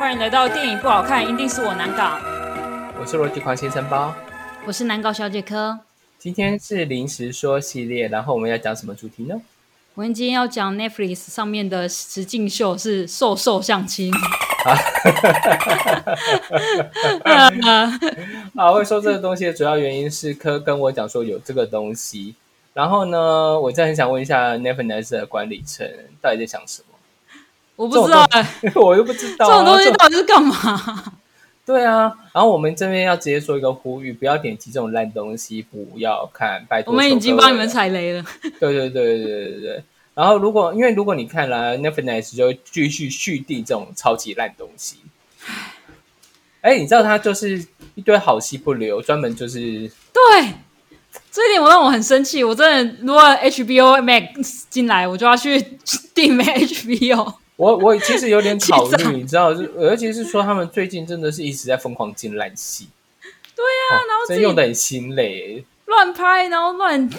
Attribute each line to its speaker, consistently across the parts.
Speaker 1: 欢迎来到电影不好看，一定是我难搞。
Speaker 2: 我是罗辑狂先生包，
Speaker 1: 我是难搞小姐科。
Speaker 2: 今天是临时说系列，然后我们要讲什么主题呢？
Speaker 1: 我们今天要讲 Netflix 上面的实境秀是瘦瘦相亲。
Speaker 2: 啊，会说这个东西的主要原因是科跟我讲说有这个东西，然后呢，我真的很想问一下 Netflix 的管理层到底在想什么？
Speaker 1: 我不知道哎、
Speaker 2: 我又不知道、
Speaker 1: 这种东西到底是干嘛？
Speaker 2: 对啊，然后我们这边要直接说一个呼吁，不要点击这种烂东西，不要看，拜托。
Speaker 1: 我们已经帮你们。踩雷了。
Speaker 2: 对对对对对对对。然后如果因为如果你看了 Netflix 就会继续续订这种超级烂东西。哎，你知道他就是一堆好戏不留，专门就是
Speaker 1: 对，这一点我让我很生气。我真的，如果 HBO Max 进来，我就要去 订 HBO。
Speaker 2: 我我其实有点 考虑，你知道，就尤其是说他们最近真的是一直在疯狂进烂戏，
Speaker 1: 对呀、
Speaker 2: 哦
Speaker 1: 然后
Speaker 2: 真用的很心累。
Speaker 1: 乱拍，然后乱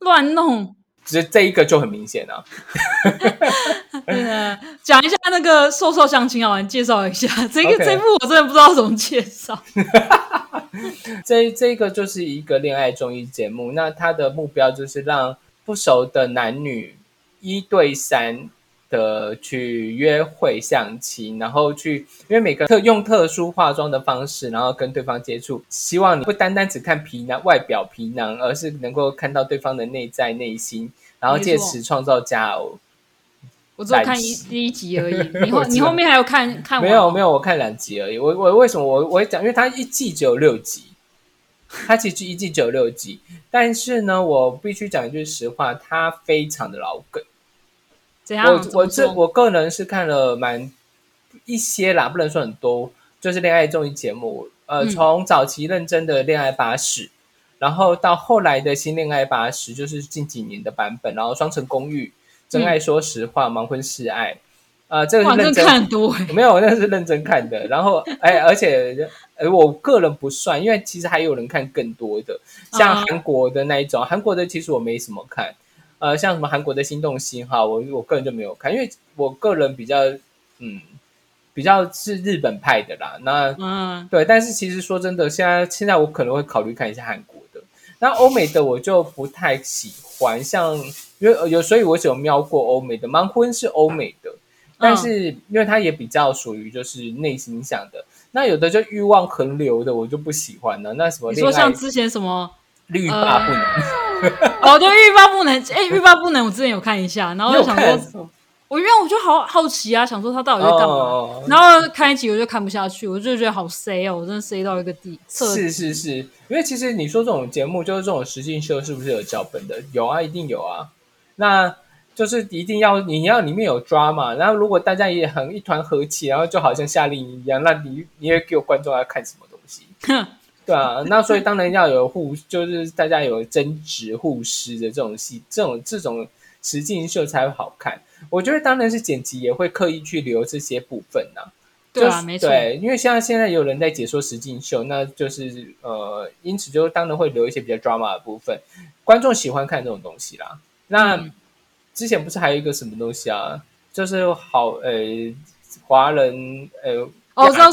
Speaker 1: 乱弄。
Speaker 2: 只是这一个就很明显啊，
Speaker 1: 呃，讲一下那个瘦瘦相亲啊，你介绍一下 这个这部我真的不知道怎么介绍。
Speaker 2: 这这个就是一个恋爱综艺节目，那它的目标就是让不熟的男女一对三的去约会相亲，然后去因为每个特用特殊化妆的方式，然后跟对方接触，希望你不单单只看皮囊外表皮囊，而是能够看到对方的内在内心，然后借此创造佳偶。
Speaker 1: 我只有看一第一集而已，你后 你后面还有看看
Speaker 2: 没有没有，我看两集而已。我我为什么我我讲？因为它一季只有六集，它其实一季只有六集，但是呢，我必须讲一句实话，它非常的老梗。
Speaker 1: 怎样？
Speaker 2: 我我这我个人是看了蛮一些啦，不能说很多，就是恋爱综艺节目，呃，
Speaker 1: 嗯
Speaker 2: 从早期认真的恋爱巴士，然后到后来的新恋爱巴士，就是近几年的版本，然后双城公寓、真爱说实话、盲婚试爱，呃，这个是认真
Speaker 1: 看很多哎、
Speaker 2: 没有，那是认真看的。然后，哎，而且，呃，我个人不算，因为其实还有人看更多的，像
Speaker 1: 嗯
Speaker 2: 韩国的那一种，韩国的其实我没什么看。呃，像什么韩国的心动心哈，我我个人就没有看，因为我个人比较，嗯，比较是日本派的啦。那
Speaker 1: 嗯，
Speaker 2: 对，但是其实说真的，现在现在我可能会考虑看一下韩国的，那欧美的我就不太喜欢，像因为呃有，所以我只有瞄过欧美的，盲婚是欧美的，但是因为它也比较属于就是内心向的，那有的就欲望横流的我就不喜欢了。那什么
Speaker 1: 你说像之前什么？
Speaker 2: 欲罢不能，
Speaker 1: 哦，对，欲罢不能。哎，欲罢不能，我之前有看一下，然后就想
Speaker 2: 看
Speaker 1: 说，我因为我就好好奇啊，想说他到底在干嘛。
Speaker 2: 哦
Speaker 1: 然后看一集我就看不下去，我就觉得好 C 哦，我真的 C 到一个地。彻
Speaker 2: 是是是，因为其实你说这种节目就是这种实境秀，是不是有脚本的？有啊，一定有啊。那就是一定要你要里面有 drama，然后如果大家也很一团和气，然后就好像夏令营一样，那你你也给我观众要看什么东西？对啊，那所以当然要有互，就是大家有争执、互撕的这种戏，这种这种实境秀才会好看。我觉得当然是剪辑也会刻意去留这些部分呐、
Speaker 1: 对啊，
Speaker 2: 就是
Speaker 1: 没错。
Speaker 2: 对，因为像现在有人在解说实境秀，那就是呃，因此就当然会留一些比较 drama 的部分，观众喜欢看这种东西啦。那、
Speaker 1: 嗯
Speaker 2: 之前不是还有一个什么东西啊？就是好呃，华人呃，
Speaker 1: 哦，我知道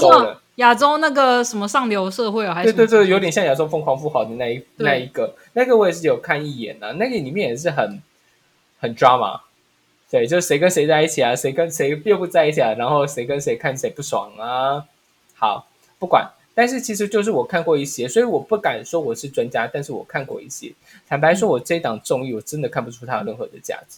Speaker 2: 亚洲
Speaker 1: 那个什么上流社会啊，还是
Speaker 2: 对对对，有点像亚洲疯狂富豪的那一那一个，那个我也是有看一眼啊，那个里面也是很很 drama，对，就是谁跟谁在一起啊，谁跟谁又不在一起啊，然后谁跟谁看谁不爽啊，好，不管，但是其实就是我看过一些，所以我不敢说我是专家，但是我看过一些，坦白说，我这一档综艺我真的看不出它有任何的价值。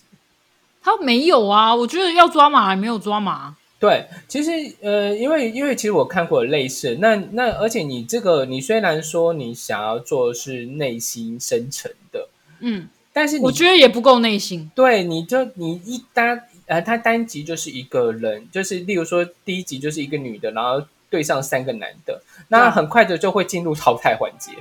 Speaker 1: 它没有啊，我觉得要抓马还没有抓马。
Speaker 2: 对，其实呃，因为因为其实我看过类似，那那而且你这个你虽然说你想要做的是内心深沉的，
Speaker 1: 嗯，
Speaker 2: 但是你
Speaker 1: 我觉得也不够内心。
Speaker 2: 对，你就你一单呃，他单集就是一个人，就是例如说第一集就是一个女的，然后对上三个男的，那很快的就会进入淘汰环节。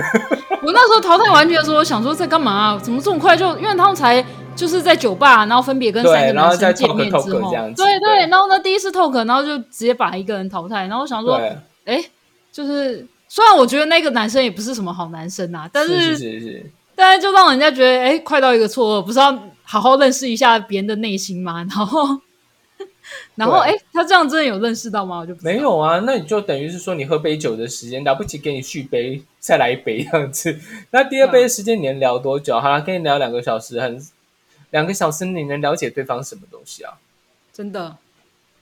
Speaker 1: 我那时候淘汰完结的时候，我想说在干嘛、啊？怎么这么快就？因为他们才就是在酒吧，然后分别跟三个男生见面之后，
Speaker 2: 这样子
Speaker 1: 对
Speaker 2: 对
Speaker 1: 然后呢第一次 talk，然后就直接把一个人淘汰，然后我想说，
Speaker 2: 对，
Speaker 1: 哎，就是虽然我觉得那个男生也不是什么好男生啊，但
Speaker 2: 是
Speaker 1: 是
Speaker 2: 是是是，
Speaker 1: 但是就让人家觉得，哎，快到一个错愕，不是要好好认识一下别人的内心吗？然后，然后
Speaker 2: 对
Speaker 1: 哎，他这样真的有认识到吗？我就不
Speaker 2: 没有啊，那你就等于是说你喝杯酒的时间，了不起给你续杯，再来一杯这样子。那第二杯的时间你能聊多久？好了，跟你聊两个小时，很两个小时你能了解对方什么东西啊？
Speaker 1: 真的。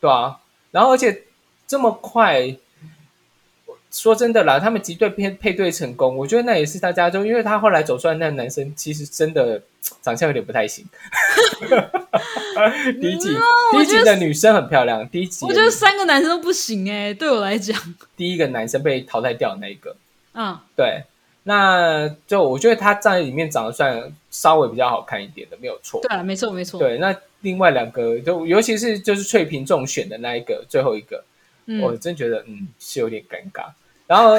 Speaker 2: 对啊，然后而且这么快，说真的啦，他们集队配配对成功，我觉得那也是大家就因为他后来走出来那个男生，其实真的长相有点不太行。第一集，第一集的女生很漂亮，第一集
Speaker 1: 我觉得三个男生都不行哎，对我来讲，
Speaker 2: 第一个男生被淘汰掉的那一个，
Speaker 1: 嗯，
Speaker 2: 对，那就我觉得他在里面长得算稍微比较好看一点的，没有错。
Speaker 1: 对啊，没错没错，
Speaker 2: 对，那另外两个就尤其是就是翠屏中选的那一个最后一个，
Speaker 1: 嗯，
Speaker 2: 我真觉得嗯是有点尴尬，然后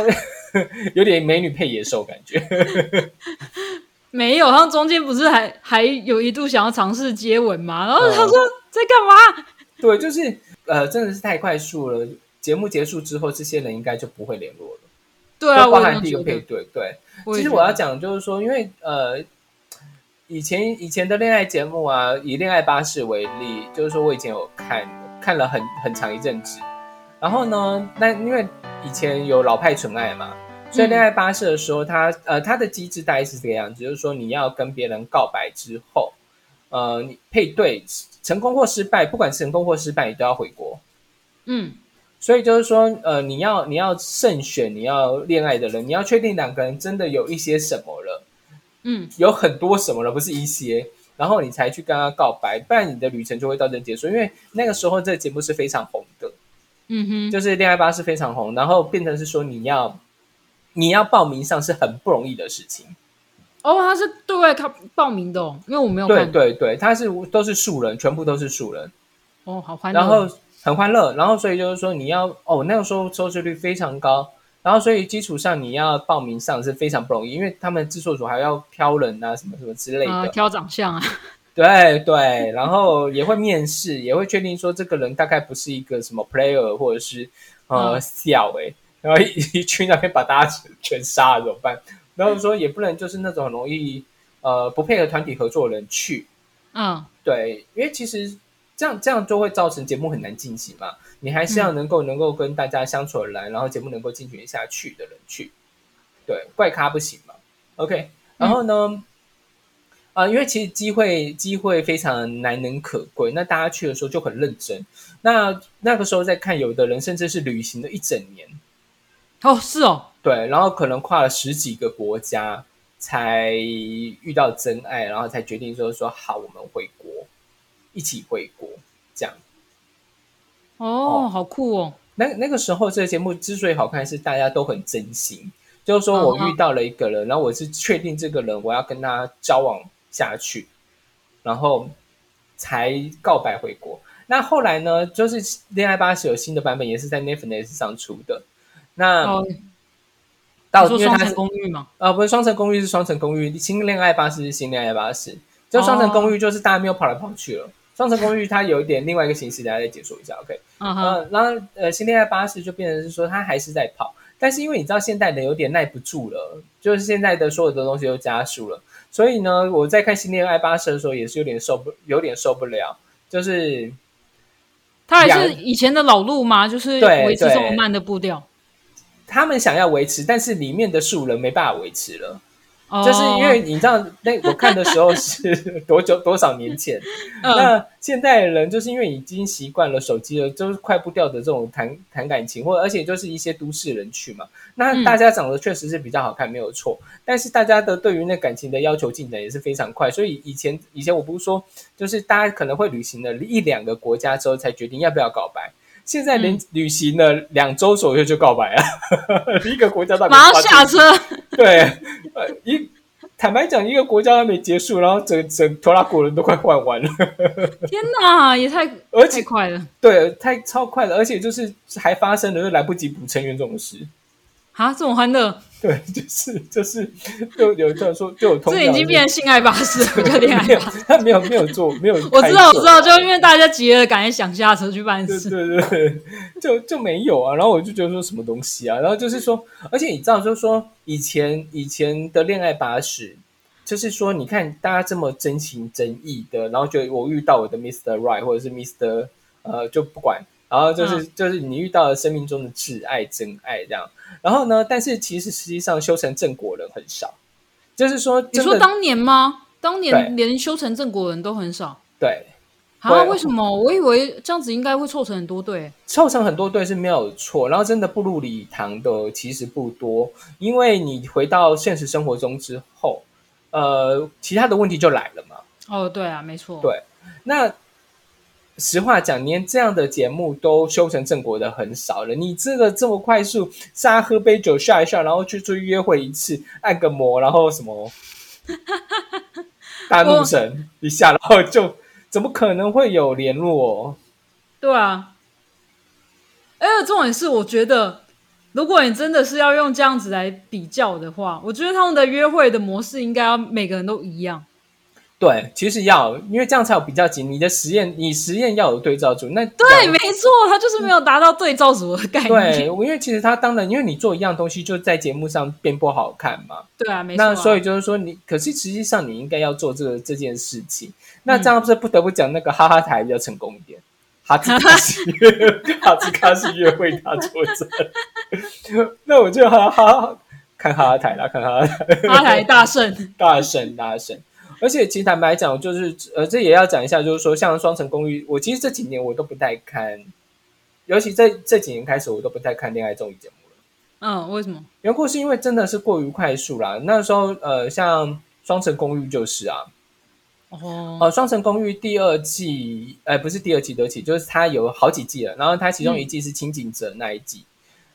Speaker 2: 有点美女配野兽感觉。
Speaker 1: 没有，他们中间不是还还有一度想要尝试接吻吗？然后他
Speaker 2: 嗯
Speaker 1: 说在干嘛？
Speaker 2: 对，就是呃真的是太快速了。节目结束之后，这些人应该就不会联络了。
Speaker 1: 对
Speaker 2: 包含第一。个配对，对。其实我要讲就是说，因为呃，以前以前的恋爱节目啊，以《恋爱巴士》为例，就是说我以前有看看了很很长一阵子。然后呢，那因为以前有老派纯爱嘛，所以
Speaker 1: 嗯
Speaker 2: 恋爱巴士的时候，它呃它的机制大概是这个样子，就是说你要跟别人告白之后，呃，你配对成功或失败，不管成功或失败，你都要回国。
Speaker 1: 嗯
Speaker 2: 所以就是说，呃，你要你要慎选你要恋爱的人，你要确定两个人真的有一些什么了，
Speaker 1: 嗯，
Speaker 2: 有很多什么了，不是一些，然后你才去跟他告白，不然你的旅程就会到这结束。因为那个时候这个节目是非常红的，
Speaker 1: 嗯哼，
Speaker 2: 就是恋爱吧是非常红，然后变成是说你要你要报名上是很不容易的事情。
Speaker 1: 哦，他是对外靠报名的哦，因为我没有
Speaker 2: 对。对对，他是都是素人，全部都是素人。
Speaker 1: 哦，好欢乐。
Speaker 2: 然后很欢乐，然后所以就是说你要哦，那个时候收视率非常高，然后所以基础上你要报名上是非常不容易，因为他们制作组还要挑人啊，什么什么之类的，
Speaker 1: 啊，挑长相啊，
Speaker 2: 对对，然后也会面试，也会确定说这个人大概不是一个什么 player 或者是呃
Speaker 1: 嗯。
Speaker 2: 笑哎、然后一一去那边把大家全杀了怎么办？然后说也不能就是那种很容易呃不配合团体合作的人去，
Speaker 1: 嗯。
Speaker 2: 对，因为其实这样这样就会造成节目很难进行嘛。你还是要能够、能够跟大家相处的来，然后节目能够进行下去的人去。对，怪咖不行嘛。OK，然后呢，啊、因为其实机会机会非常难能可贵，那大家去的时候就很认真。那那个时候在看，有的人甚至是旅行了一整年，
Speaker 1: 哦是哦，
Speaker 2: 对，然后可能跨了十几个国家才遇到真爱，然后才决定说说好，我们回国，一起回国这样。
Speaker 1: 哦，好酷哦，
Speaker 2: 那那个时候这个节目之所以好看，是大家都很真心，就是说我遇到了一个人，然后我是确定这个人我要跟他交往下去，然后才告白回国。那后来呢，就是《恋爱巴士》有新的版本，也是在 Netflix 上出的。那
Speaker 1: 哦，
Speaker 2: 到
Speaker 1: 你说双层
Speaker 2: 因为它是
Speaker 1: 公寓嘛，
Speaker 2: 啊，不是双层公寓是双层公寓，新恋爱巴士是新恋爱巴士。就双层公寓就是大家没有跑来跑去了。双层公寓它有一点另外一个形式，大家再解说一下。OK，
Speaker 1: 嗯
Speaker 2: 然后呃，新恋爱巴士就变成是说它还是在跑，但是因为你知道现代人有点耐不住了，就是现在的所有的东西都加速了，所以呢，我在看新恋爱巴士的时候也是有点受不有点受不了，就是
Speaker 1: 它还是以前的老路吗？就是
Speaker 2: 对
Speaker 1: 维持这么慢的步调，
Speaker 2: 他们想要维持，但是里面的数人没办法维持了。
Speaker 1: 哦
Speaker 2: 就是因为你知道，那我看的时候是多久多少年前？
Speaker 1: 嗯
Speaker 2: 那现代人就是因为已经习惯了手机了，就是快步调的这种谈谈感情，或而且就是一些都市人去嘛。那
Speaker 1: 嗯
Speaker 2: 大家长得确实是比较好看，没有错。但是大家的对于那感情的要求进展也是非常快，所以以前以前我不是说，就是大家可能会旅行了一两个国家之后才决定要不要告白。现在连
Speaker 1: 嗯。
Speaker 2: 旅行了两周左右就告白了，一个国家到
Speaker 1: 马上下车，
Speaker 2: 对，呃，一坦白讲，一个国家还没结束，然后整整托拉古人都快换完了，
Speaker 1: 天哪，也太
Speaker 2: 而且
Speaker 1: 太快了。
Speaker 2: 对，太超快了，而且就是还发生了，就来不及补成员这种事。
Speaker 1: 啊！这种欢乐，
Speaker 2: 对，就是就是，就有这样说，就有同
Speaker 1: 这已经变成性爱巴士，了叫恋爱巴士。，
Speaker 2: 他没有没有做，没有做。
Speaker 1: 我知道，我知道，就因为大家急了，赶紧想下车去办事。
Speaker 2: 对对对，就就没有啊。然后我就觉得说什么东西啊，然后就是说，而且你知道，就是说以前以前的恋爱巴士，就是说你看大家这么真情真意的，然后觉得我遇到我的 Mr. Right 或者是 Mr. 呃就不管，然后就是、就是你遇到了生命中的挚爱真爱这样，然后呢，但是其实实际上修成正果人很少，就是说
Speaker 1: 你说当年吗？当年连修成正果人都很少
Speaker 2: 对
Speaker 1: 啊？
Speaker 2: 对
Speaker 1: 为什么？我以为这样子应该会凑成很多对。
Speaker 2: 凑成很多对是没有错，然后真的步入礼堂的其实不多，因为你回到现实生活中之后，呃，其他的问题就来了嘛。
Speaker 1: 哦，对啊，没错。
Speaker 2: 对那实话讲，连这样的节目都修成正果的很少了。你这个这么快速，大家喝杯酒笑一笑，然后去出去约会一次，按个摩，然后什么 大怒神一下，然后就怎么可能会有联络？
Speaker 1: 对啊，哎重点是，我觉得如果你真的是要用这样子来比较的话，我觉得他们的约会的模式应该要每个人都一样。
Speaker 2: 对，其实要，因为这样才有比较级。你的实验，你实验要有对照组。那
Speaker 1: 对，没错，他就是没有达到对照组的概念。
Speaker 2: 对，因为其实他当然，因为你做一样东西，就在节目上变不好看嘛。
Speaker 1: 对啊，没错啊、
Speaker 2: 那所以就是说你，可是实际上你应该要做这个这件事情。那这样不是不得不讲那个哈哈台比较成功一点，哈兹卡西 哈兹卡西约会大作战。那我就哈哈看哈哈台啦，看哈哈台，
Speaker 1: 哈台 大胜。
Speaker 2: 大胜大胜。而且其实坦白讲，就是呃，这也要讲一下，就是说像《双城公寓》，我其实这几年我都不太看，尤其这这几年开始，我都不太看恋爱综艺节目了。
Speaker 1: 嗯，为什么？
Speaker 2: 缘故是因为真的是过于快速啦。那时候呃，像《双城公寓》就是啊，
Speaker 1: 哦，
Speaker 2: 呃，《双城公寓》第二季，呃，不是第二季，对不起，就是它有好几季了。然后它其中一季是清景泽那一季，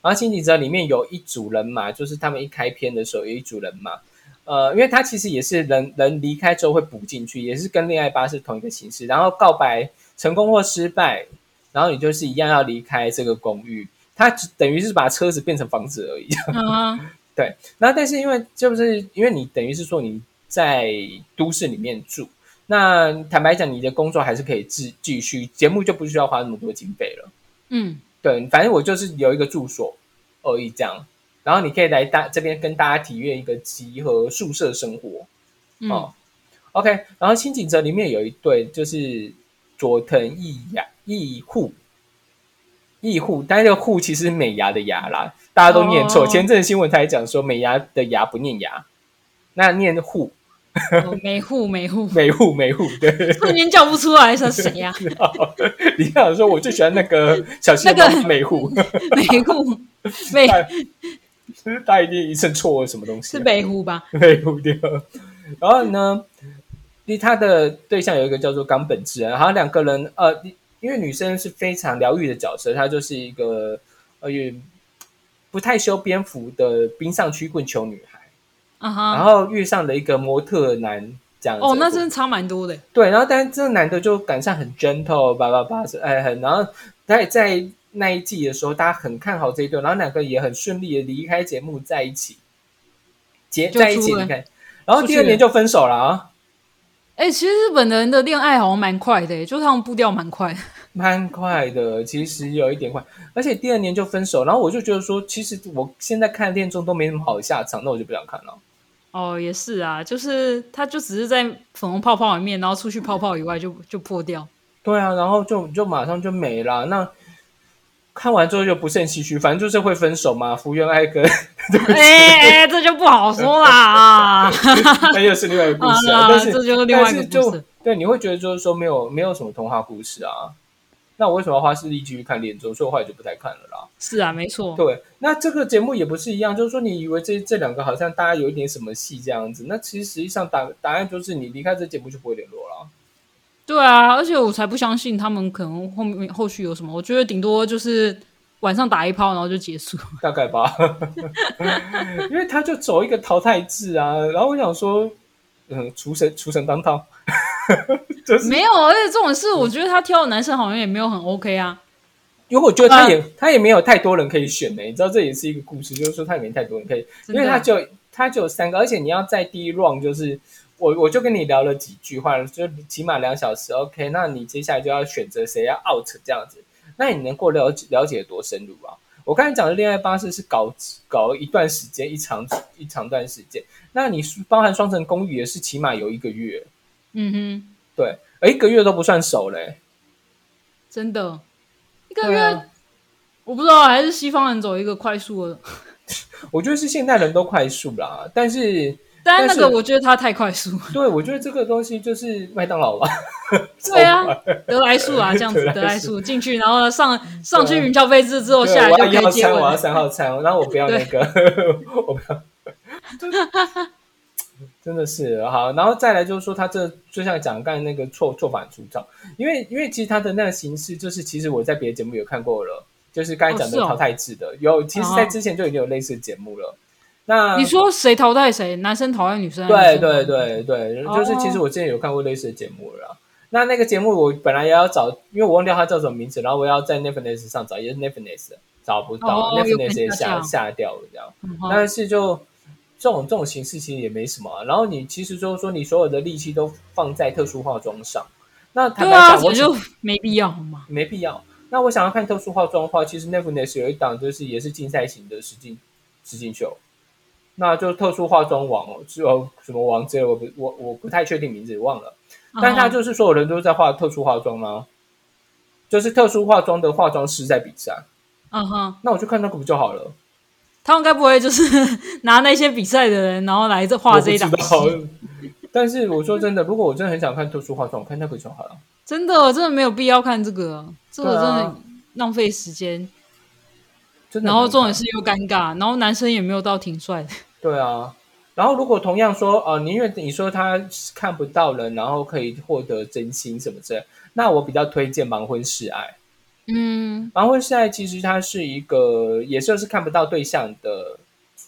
Speaker 2: 然后清景泽里面有一组人马，就是他们一开篇的时候有一组人马。呃，因为它其实也是人人离开之后会补进去，也是跟恋爱巴士同一个形式。然后告白成功或失败，然后你就是一样要离开这个公寓。它只等于是把车子变成房子而已。
Speaker 1: 嗯，
Speaker 2: 对，那但是因为就是因为你等于是说你在都市里面住，那坦白讲，你的工作还是可以继继续，节目就不需要花那么多经费了。
Speaker 1: 嗯，
Speaker 2: 对，反正我就是有一个住所而已这样，然后你可以来大这边跟大家体验一个集合宿舍生活。
Speaker 1: 嗯，
Speaker 2: 哦，OK，然后新景泽里面有一对就是佐藤义雅义户。义户，但是这个户其实是美牙的牙啦，大家都念错。
Speaker 1: 哦
Speaker 2: 前阵子新闻台讲说美牙的牙不念牙，那念户，
Speaker 1: 哦美户美户，
Speaker 2: 美户 美户，对。
Speaker 1: 瞬间叫不出来是谁呀、
Speaker 2: 你想说，我最喜欢那个小新
Speaker 1: 那个
Speaker 2: 美户，
Speaker 1: 美户美
Speaker 2: 就是他一定一阵错什么东西啊、
Speaker 1: 是北湖吧？
Speaker 2: 北湖对。然后呢，因为他的对象有一个叫做冈本智人，然后两个人呃，因为女生是非常疗愈的角色，她就是一个呃也不太修边幅的冰上曲棍球女孩，
Speaker 1: 啊哈，
Speaker 2: 然后遇上了一个模特男这样子。
Speaker 1: 哦，那真的差蛮多的。
Speaker 2: 对，然后但是这个男的就感上很 gentle，叭叭叭，哎，很，然后在在那一季的时候，大家很看好这一对，然后两个也很顺利的离开节目，在一起结在一起
Speaker 1: 出了
Speaker 2: 离开，然后第二年就分手了啊，
Speaker 1: 哎、其实日本人的恋爱好像蛮快的，就是他们步调蛮快。
Speaker 2: 蛮快的，其实有一点快，而且第二年就分手，然后我就觉得说，其实我现在看恋综都没什么好的下场，那我就不想看了。
Speaker 1: 哦，也是啊，就是他就只是在粉红泡泡里面，然后出去泡泡以外就就破掉。
Speaker 2: 对啊，然后就就马上就没了。那看完之后就不胜唏嘘，反正就是会分手嘛。福原爱跟
Speaker 1: 哎哎，这就不好说啦。
Speaker 2: 那又是另外一个故事啊。
Speaker 1: 啊
Speaker 2: 但是
Speaker 1: 这就是另外一个故事
Speaker 2: 对，你会觉得就是说没有没有什么童话故事啊。那我为什么要花视力继续看恋综？所以我后来就不太看了啦。
Speaker 1: 是啊，没错。
Speaker 2: 对，那这个节目也不是一样，就是说你以为这这两个好像大家有一点什么戏这样子，那其实实际上答答案就是你离开这节目就不会联络了。
Speaker 1: 对啊，而且我才不相信他们可能后面后续有什么，我觉得顶多就是晚上打一炮，然后就结束。
Speaker 2: 大概吧，因为他就走一个淘汰制啊。然后我想说，嗯，厨神厨神当套，就是
Speaker 1: 没有，而且这种事，我觉得他挑的男生好像也没有很 OK 啊。
Speaker 2: 因为我觉得他也、他也没有太多人可以选呢、你知道这也是一个故事，就是说他也没太多人可以，因为他就他就有三个，而且你要在第一 round 就是我我就跟你聊了几句话，就起码两小时，OK，那你接下来就要选择谁要 out 这样子，那你能够了解了解多深入啊？我刚才讲的恋爱巴士是搞搞了一段时间，一长一长段时间，那你包含双层公寓也是起码有一个月，
Speaker 1: 嗯哼。
Speaker 2: 对，而一个月都不算熟嘞、
Speaker 1: 真的，一个月我不知道，还是西方人走一个快速的，
Speaker 2: 我觉得是现代人都快速啦，但是
Speaker 1: 但是那个我觉得它太快速了。
Speaker 2: 对我觉得这个东西就是麦当劳吧，
Speaker 1: 对啊 得来速啊，这样子
Speaker 2: 得来速
Speaker 1: 进去，然后上上去云霄飞车之后下来就可
Speaker 2: 我要一号餐，
Speaker 1: 以接吻。
Speaker 2: 我要三号餐，然后我不要那个，我不要，真的是好。然后再来就是说，他这就像讲刚才那个错错法很粗糙，因为因为其实他的那个形式，就是其实我在别的节目有看过了，就是刚才讲的淘汰制的，有其实在之前就已经有类似的节目了。那
Speaker 1: 你说谁淘汰谁？男生淘汰女生？
Speaker 2: 对对，对对，
Speaker 1: 哦
Speaker 2: 就是其实我之前有看过类似的节目了啦。那那个节目我本来也要找，因为我忘掉它叫什么名字，然后我要在 Netflix 上找，也是 Netflix 找不到、Netflix 也下
Speaker 1: 下
Speaker 2: 掉了这样。但是就这种这种形式其实也没什么啊、然后你其实就是说你所有的力气都放在特殊化妆上，那坦白讲，我
Speaker 1: 就没必要嘛。
Speaker 2: 没必要。那我想要看特殊化妆的话，其实 Netflix 有一档就是也是竞赛型的实境实境秀，那就特殊化妆王哦，只有什么王之类的，我不我我不太确定名字，忘了。但他就是所有人都在画特殊化妆吗？就是特殊化妆的化妆师在比赛，
Speaker 1: 嗯哼，
Speaker 2: 那我去看那个不就好了？
Speaker 1: 他们该不会就是 拿那些比赛的人，然后来这画这一档。
Speaker 2: 但是我说真的，如果我真的很想看特殊化妆，我看那个就好了。
Speaker 1: 真的真的没有必要看这个，这个真的浪费时间。
Speaker 2: 真的
Speaker 1: 然后重点是又尴尬，然后男生也没有到挺帅的。
Speaker 2: 对啊，然后如果同样说，呃，你因为你说他看不到人，然后可以获得真心什么之类，那我比较推荐《盲婚试爱》。
Speaker 1: 嗯，《
Speaker 2: 盲婚试爱》其实它是一个，也就是看不到对象的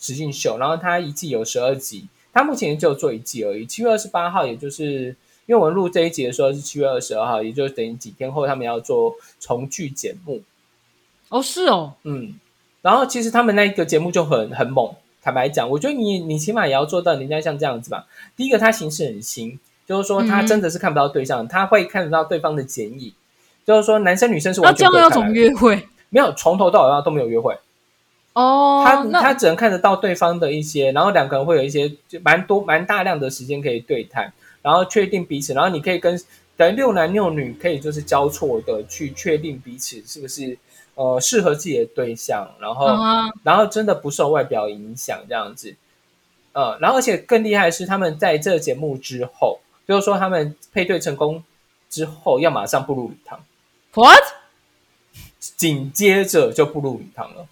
Speaker 2: 实境秀，然后它一季有十二集，它目前只有做一季而已。七月二十八号，也就是因为我们录这一集的时候是七月二十二号，也就是等于几天后他们要做重聚节目。
Speaker 1: 哦是哦，
Speaker 2: 嗯，然后其实他们那个节目就很很猛。坦白讲，我觉得你你起码也要做到人家像这样子吧。第一个，他形式很新，就是说他
Speaker 1: 嗯
Speaker 2: 真的是看不到对象，他会看得到对方的剪影，就是说男生女生是
Speaker 1: 那这
Speaker 2: 完全
Speaker 1: 样要怎么
Speaker 2: 不会看来的
Speaker 1: 约会？
Speaker 2: 没有从头到尾都没有约会，
Speaker 1: 哦，
Speaker 2: 他他只能看得到对方的一些，然后两个人会有一些就蛮多蛮大量的时间可以对谈，然后确定彼此，然后你可以跟等于六男六女可以就是交错的去确定彼此是不是呃适合自己的对象，然后、然后真的不受外表影响这样子，呃，然后而且更厉害的是他们在这个节目之后，就是说他们配对成功之后要马上步入礼堂
Speaker 1: ，，what？
Speaker 2: 紧接着就步入礼堂了。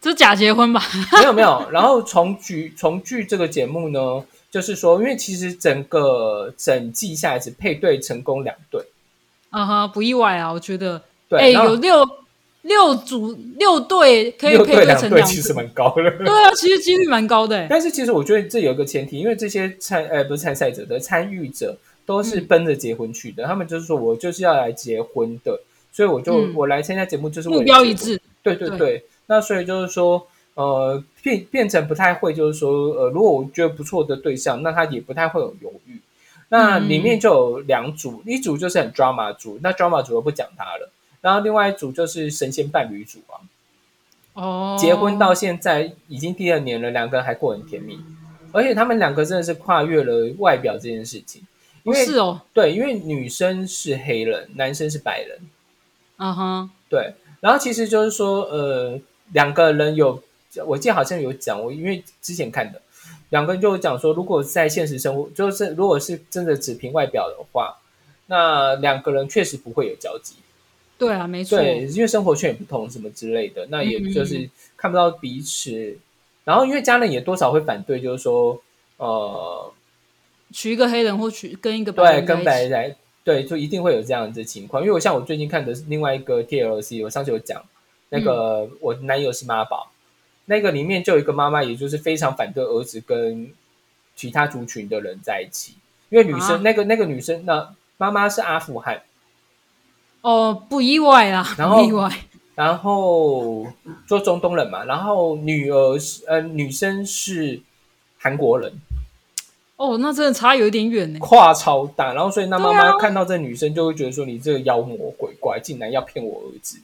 Speaker 1: 这是假结婚吧？
Speaker 2: 没有没有，然后重聚重聚这个节目呢，就是说，因为其实整个整季下来只配对成功两对，
Speaker 1: 啊哈，不意外啊，我觉得。
Speaker 2: 对，
Speaker 1: 哎，有六六组六队可以
Speaker 2: 六
Speaker 1: 配
Speaker 2: 对两对
Speaker 1: 成两
Speaker 2: 其实蛮高的。
Speaker 1: 对啊，其实几率蛮高的。哎
Speaker 2: 但是其实我觉得这有一个前提，因为这些参呃不是参赛者的参与者都是奔着结婚去的，他们就是说我就是要来结婚的，所以我就、
Speaker 1: 嗯
Speaker 2: 我来参加节目就是
Speaker 1: 目标一致。
Speaker 2: 对对
Speaker 1: 对
Speaker 2: 对，那所以就是说，呃，变变成不太会，就是说，呃，如果我觉得不错的对象，那他也不太会有犹豫。那里面就有两组，一组就是很 drama 组，那 drama 组我不讲他了。然后另外一组就是神仙伴侣组啊，
Speaker 1: 哦，
Speaker 2: 结婚到现在已经第二年了，两个人还过很甜蜜，而且他们两个真的是跨越了外表这件事情，因为、
Speaker 1: 是哦，
Speaker 2: 对，因为女生是黑人，男生是白人，
Speaker 1: 嗯哼，
Speaker 2: 对，然后其实就是说，呃，两个人有，我记得好像有讲，我因为之前看的，两个人就有讲说，如果在现实生活，就是如果是真的只凭外表的话，那两个人确实不会有交集，
Speaker 1: 对啊，没错，
Speaker 2: 对，因为生活圈也不同什么之类的，那也
Speaker 1: 嗯
Speaker 2: 就是看不到彼此，然后因为家人也多少会反对，就是说，呃，
Speaker 1: 娶一个黑人或娶跟一个白
Speaker 2: 对，
Speaker 1: 人对
Speaker 2: 跟白人对，就一定会有这样子的情况。因为我像我最近看的是另外一个 TLC，我上次有讲那个、我男友是妈宝，那个里面就有一个妈妈，也就是非常反对儿子跟其他族群的人在一起，因为女生、
Speaker 1: 啊。
Speaker 2: 那个那个女生那妈妈是阿富汗，
Speaker 1: 哦，不意外啦，
Speaker 2: 然后
Speaker 1: 不意外，
Speaker 2: 然后做中东人嘛，然后女儿是呃女生是韩国人，
Speaker 1: 哦，那真的差有一点远呢。
Speaker 2: 跨超大，然后所以那妈妈看到这女生就会觉得说你这个妖魔鬼怪竟然要骗我儿子，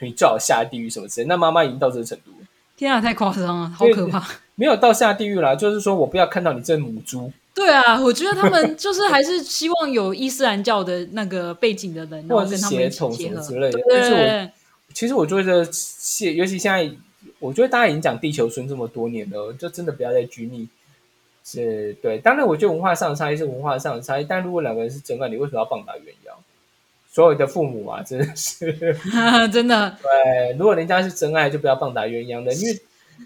Speaker 2: 你最好下地狱什么之类。那妈妈已经到这个程度了，
Speaker 1: 天啊，太夸张了，好可怕。
Speaker 2: 没有到下地狱啦，就是说我不要看到你这母猪，
Speaker 1: 对啊，我觉得他们就是还是希望有伊斯兰教的那个背景的人，然
Speaker 2: 或者是
Speaker 1: 后跟他们结合
Speaker 2: 什么之类的。
Speaker 1: 对
Speaker 2: 但是我
Speaker 1: 对
Speaker 2: 其实我觉得现，尤其现在，我觉得大家已经讲地球村这么多年了，就真的不要再拘泥。是对，当然我觉得文化上的差异是文化上的差异，但如果两个人是真爱，你为什么要棒打鸳鸯？所有的父母啊，真的是
Speaker 1: 真的
Speaker 2: 对。如果人家是真爱，就不要棒打鸳鸯的，因为你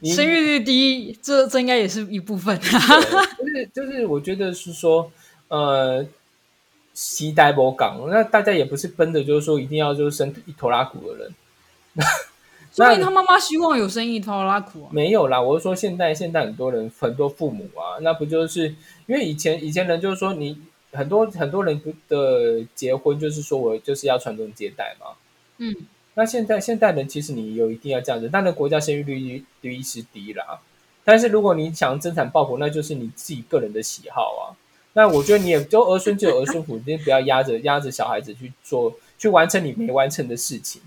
Speaker 1: 生育率低，这这应该也是一部分。
Speaker 2: 对就是就是，我觉得是说，呃，西呆博港，那大家也不是奔着就是说一定要就是生一头拉苦的人，
Speaker 1: 所以他妈妈希望有生一头拉苦啊。
Speaker 2: 没有啦。我是说现在现在很多人很多父母啊，那不就是因为以前以前人就是说你很多很多人的结婚就是说我就是要传宗接代嘛。
Speaker 1: 嗯，
Speaker 2: 那现在现代人其实你有一定要这样子，当然国家生育率率是低啦，但是如果你想增产报国，那就是你自己个人的喜好啊。那我觉得你也就儿孙就有儿孙福，你不要压着压着小孩子去做去完成你没完成的事情。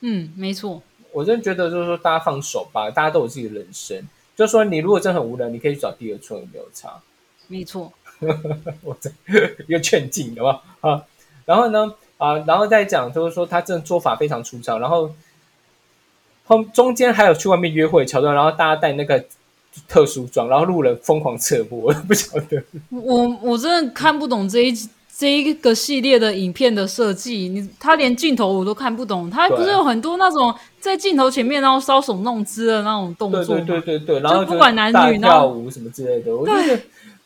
Speaker 1: 嗯，没错。
Speaker 2: 我真的觉得就是说大家放手吧，大家都有自己的人生。就说你如果真的很无聊，你可以去找第二春，有没有差？
Speaker 1: 没错，
Speaker 2: 我这一个劝进，好不好？啊，然后呢，啊，然后再讲，就是说他这做法非常粗糙，然后后中间还有去外面约会的桥段，然后大家带那个特殊装，然后路人疯狂侧目，我都不晓得。
Speaker 1: 我我真的看不懂这一这一个系列的影片的设计，你他连镜头我都看不懂，他不是有很多那种在镜头前面然后搔首弄姿的那种动作
Speaker 2: 对？对对对对，然后
Speaker 1: 不管男女
Speaker 2: 跳舞什么之类的，我觉得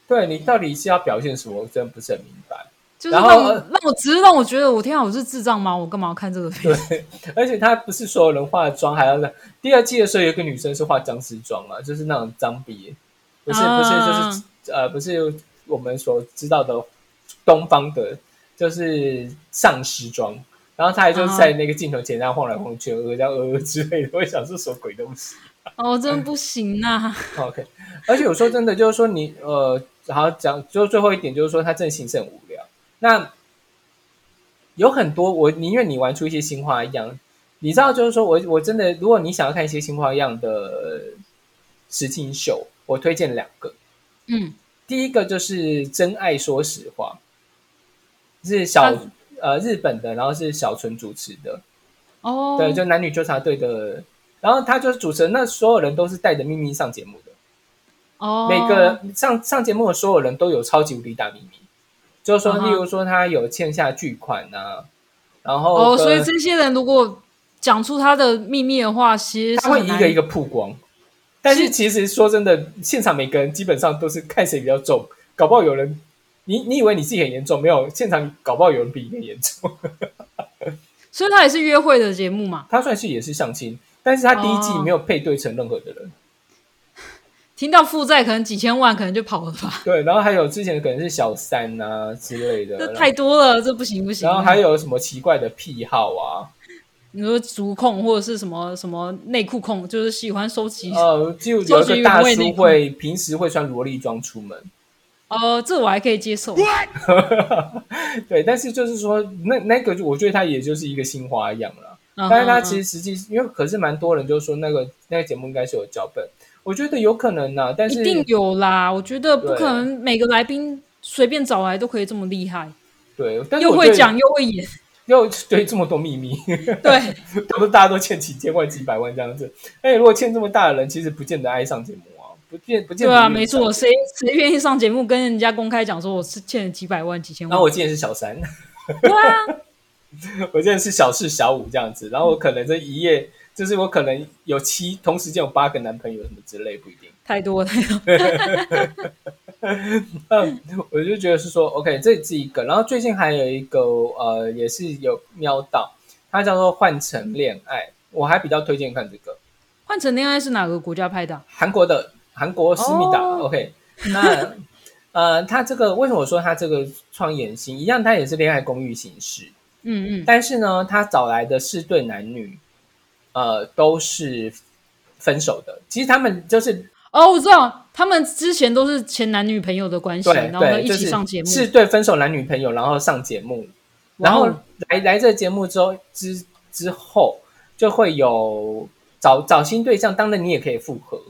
Speaker 2: 对你到底是要表现什么，我真的不是很明白。
Speaker 1: 就是让我让我只是让我觉得我天啊，我是智障吗？我干嘛要看这个片？
Speaker 2: 对，而且他不是所有人化的妆，还要在第二季的时候有一个女生是化僵尸妆啊，就是那种脏鼻，不是不是
Speaker 1: 啊
Speaker 2: 就是呃不是我们所知道的东方的，就是丧尸妆。然后他还就在那个镜头前这样晃来晃去，呃这样呃呃之类的，我想是什么鬼东西
Speaker 1: 哦，真不行啊
Speaker 2: ！？OK，而且我说真的，就是说你呃，好讲，就最后一点就是说他真的形式很无聊。那有很多我宁愿你玩出一些新花样，你知道，就是说我我真的，如果你想要看一些新花样的实境秀，我推荐两个。
Speaker 1: 嗯，
Speaker 2: 第一个就是《真爱说实话》，是小、
Speaker 1: 啊
Speaker 2: 呃日本的，然后是小纯主持的，
Speaker 1: 哦，
Speaker 2: 对，就男女纠察队的。然后他就是主持人，那所有人都是带着秘密上节目的，
Speaker 1: 哦，
Speaker 2: 每个上上节目的所有人都有超级无敌大秘密，就是说，例如说他有欠下巨款呐、然后
Speaker 1: 哦，所以这些人如果讲出他的秘密的话，其实
Speaker 2: 他会一个一个曝光。但是其实说真的，现场每个人基本上都是看谁比较重，搞不好有人，你你以为你自己很严重，没有，现场搞不好有人比你更严重。
Speaker 1: 所以他也是约会的节目嘛。
Speaker 2: 他算是也是相亲，但是他第一季
Speaker 1: 哦
Speaker 2: 没有配对成任何的人。
Speaker 1: 听到负债可能几千万，可能就跑了吧？
Speaker 2: 对，然后还有之前可能是小三啊之类的，
Speaker 1: 这太多了，这不行不行。
Speaker 2: 然后还有什么奇怪的癖好啊？
Speaker 1: 你说足控或者是什么什么内裤控，就是喜欢收集。
Speaker 2: 呃，就有个大叔会平时会穿萝莉装出门，
Speaker 1: 哦，这我还可以接受。
Speaker 2: 对，但是就是说那那个就我觉得他也就是一个新花样了。
Speaker 1: 嗯
Speaker 2: 但是他
Speaker 1: 嗯
Speaker 2: 其实实际因为可是蛮多人就说那个那个节目应该是有脚本，我觉得有可能呐、但是
Speaker 1: 一定有啦，我觉得不可能每个来宾随便找来都可以这么厉害，
Speaker 2: 对，
Speaker 1: 又会讲又会演。
Speaker 2: 又对这么多秘密，
Speaker 1: 对，
Speaker 2: 都是大家都欠几千万几百万这样子。哎，如果欠这么大的人，其实不见得爱上节目啊，不见不见得
Speaker 1: 对啊，没错。谁谁愿意上节目跟人家公开讲说我是欠了几百万、几千万？
Speaker 2: 然后我今年是小三，
Speaker 1: 对啊，
Speaker 2: 我现在是小四、小五这样子，然后我可能这一夜就是我可能有七，同时间有八个男朋友什么之类，不一定。
Speaker 1: 太多太多。
Speaker 2: 嗯，我就觉得是说，OK，这是一个，然后最近还有一个呃，也是有瞄到，它叫做《换乘恋爱》，我还比较推荐看这个
Speaker 1: 换成恋爱是哪个国家拍的啊？
Speaker 2: 韩国的韩国思密达、
Speaker 1: 哦
Speaker 2: o k 那呃，它这个为什么我说它这个创演型一样，它也是恋爱公寓形式，
Speaker 1: 嗯嗯，
Speaker 2: 但是呢，他找来的是对男女，呃，都是分手的。其实他们就是
Speaker 1: 哦，我知道，他们之前都是前男女朋友的关系，
Speaker 2: 对
Speaker 1: 然后，一起上节目。
Speaker 2: 是对分手男女朋友，然后上节目，然后来来这个节目之后之之后，就会有找找新对象，当然你也可以复合，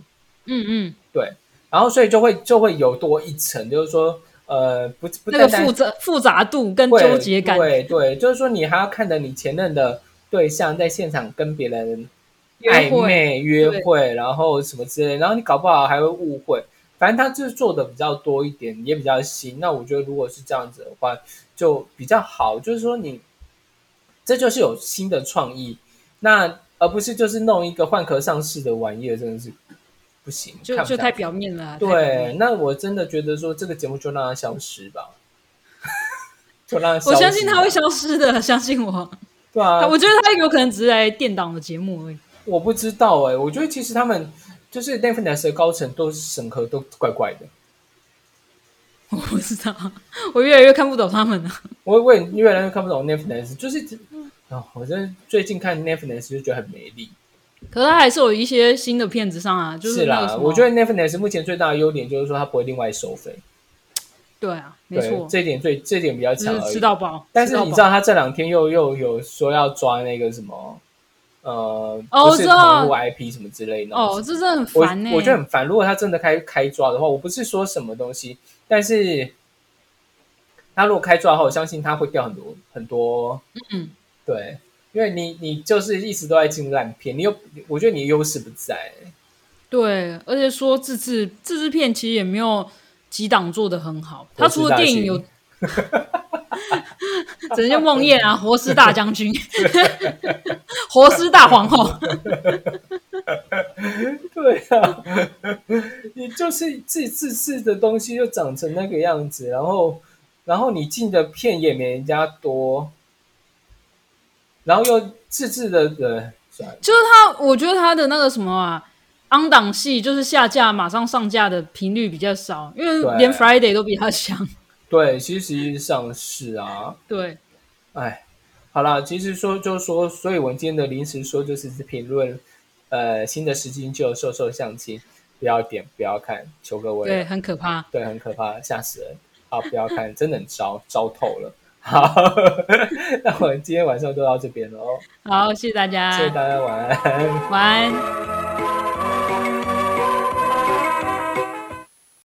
Speaker 1: 嗯嗯，
Speaker 2: 对。然后所以就会就会有多一层，就是说呃不不
Speaker 1: 那个复杂复杂度跟纠结感，
Speaker 2: 对对，就是说你还要看着你前任的对象在现场跟别人暧昧约会，然后什么之类，然后你搞不好还会误会。反正他就是做的比较多一点，也比较新。那我觉得如果是这样子的话，就比较好。就是说你这就是有新的创意，那而不是就是弄一个换壳上市的玩意儿，真的是不行，
Speaker 1: 就就太表面了啊。
Speaker 2: 对，那我真的觉得说这个节目就让它消失吧，就让它消失吧。
Speaker 1: 我相信他会消失的，相信我。
Speaker 2: 对啊，
Speaker 1: 我觉得他有可能只是来垫档的节目而已。
Speaker 2: 我不知道哎、我觉得其实他们就是 Netflix 的高层都是审核都怪怪的。
Speaker 1: 我不知道，我越来越看不懂他们了。
Speaker 2: 我我也越来越看不懂 Netflix，就是哦，我真的最近看 Netflix 就觉得很没力。
Speaker 1: 可是他还是有一些新的片子上啊，就是是
Speaker 2: 啦，我觉得 Netflix 目前最大的优点就是说它不会另外收费，
Speaker 1: 对啊，没
Speaker 2: 对
Speaker 1: 错，
Speaker 2: 这点最这一点比较强
Speaker 1: 吃。到饱。
Speaker 2: 但是你知道他这两天又又有说要抓那个什么呃，
Speaker 1: 哦
Speaker 2: 不是
Speaker 1: 我知道
Speaker 2: 同步 IP 什么之类的
Speaker 1: 哦，这真的很
Speaker 2: 我
Speaker 1: 烦呢、
Speaker 2: 我觉得很烦。如果他真的开开抓的话，我不是说什么东西，但是他如果开抓的话，我相信他会掉很多很多。
Speaker 1: 嗯，
Speaker 2: 对，因为你你就是一直都在进烂片，你又我觉得你优势不在。
Speaker 1: 对，而且说自制自制片其实也没有几档做的很好，他除了电影有，只能叫梦魇啊，活尸大将军，活尸大皇后，
Speaker 2: 对啊，你就是自自制的东西就长成那个样子，然后然后你进的片也没人家多，然后又自制的人，
Speaker 1: 就是他，我觉得他的那个什么啊。昂档戏就是下架马上上架的频率比较少，因为
Speaker 2: 对
Speaker 1: 连 Friday 都比他强。
Speaker 2: 对，其实实际上是啊，
Speaker 1: 对，
Speaker 2: 哎，好啦，其实说就是说，所以我们今天的临时说就是评论，呃，新的十金就瘦瘦相亲，不要点，不要看，求各位，
Speaker 1: 对，很可怕。
Speaker 2: 对，很可怕，吓死人，好，不要看，真的很糟，糟透了。好，那我们今天晚上就到这边了哦，
Speaker 1: 好，谢谢大家，
Speaker 2: 谢谢大家，晚安。
Speaker 1: 晚安。